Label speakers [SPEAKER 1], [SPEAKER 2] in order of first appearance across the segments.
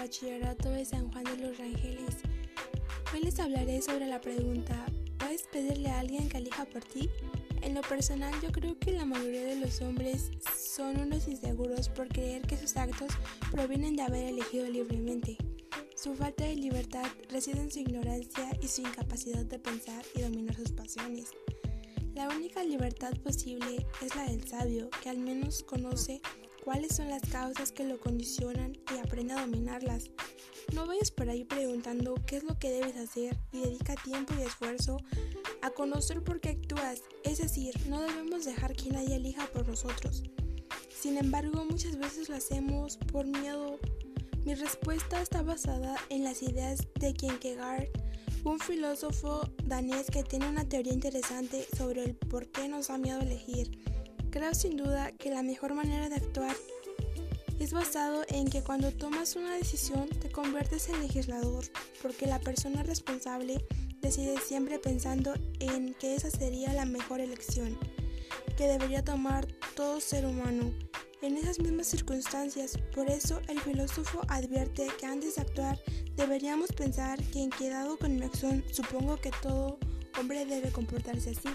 [SPEAKER 1] Bachillerato de San Juan de los Rangeles. Hoy les hablaré sobre la pregunta, ¿puedes pedirle a alguien que elija por ti? En lo personal yo creo que la mayoría de los hombres son unos inseguros por creer que sus actos provienen de haber elegido libremente. Su falta de libertad reside en su ignorancia y su incapacidad de pensar y dominar sus pasiones. La única libertad posible es la del sabio, que al menos conoce cuáles son las causas que lo condicionan y aprende a dominarlas. No vayas por ahí preguntando qué es lo que debes hacer y dedica tiempo y esfuerzo a conocer por qué actúas, es decir, no debemos dejar que nadie elija por nosotros. Sin embargo, muchas veces lo hacemos por miedo, mi respuesta está basada en las ideas de Kierkegaard, un filósofo danés que tiene una teoría interesante sobre el por qué nos da miedo elegir. Creo sin duda que la mejor manera de actuar es basado en que cuando tomas una decisión te conviertes en legislador, porque la persona responsable decide siempre pensando en que esa sería la mejor elección que debería tomar todo ser humano en esas mismas circunstancias. Por eso el filósofo advierte que antes de actuar deberíamos pensar que en quedado con mi acción supongo que todo hombre debe comportarse así.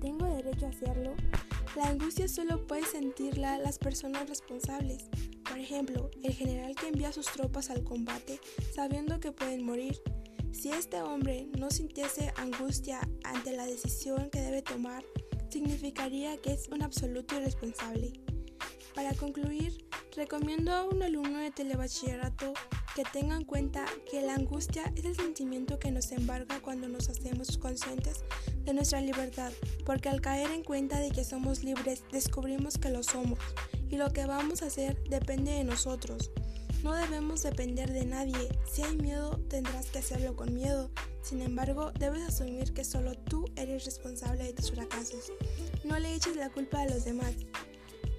[SPEAKER 1] ¿Tengo derecho a hacerlo? La angustia solo puede sentirla las personas responsables. Por ejemplo, el general que envía sus tropas al combate sabiendo que pueden morir. Si este hombre no sintiese angustia ante la decisión que debe tomar, significaría que es un absoluto irresponsable. Para concluir, recomiendo a un alumno de telebachillerato que tenga en cuenta que la angustia es el sentimiento que nos embarga cuando nos hacemos conscientes de nuestra libertad, porque al caer en cuenta de que somos libres descubrimos que lo somos y lo que vamos a hacer depende de nosotros. No debemos depender de nadie. Si hay miedo, tendrás que hacerlo con miedo. Sin embargo, debes asumir que solo tú eres responsable de tus fracasos. No le eches la culpa a los demás.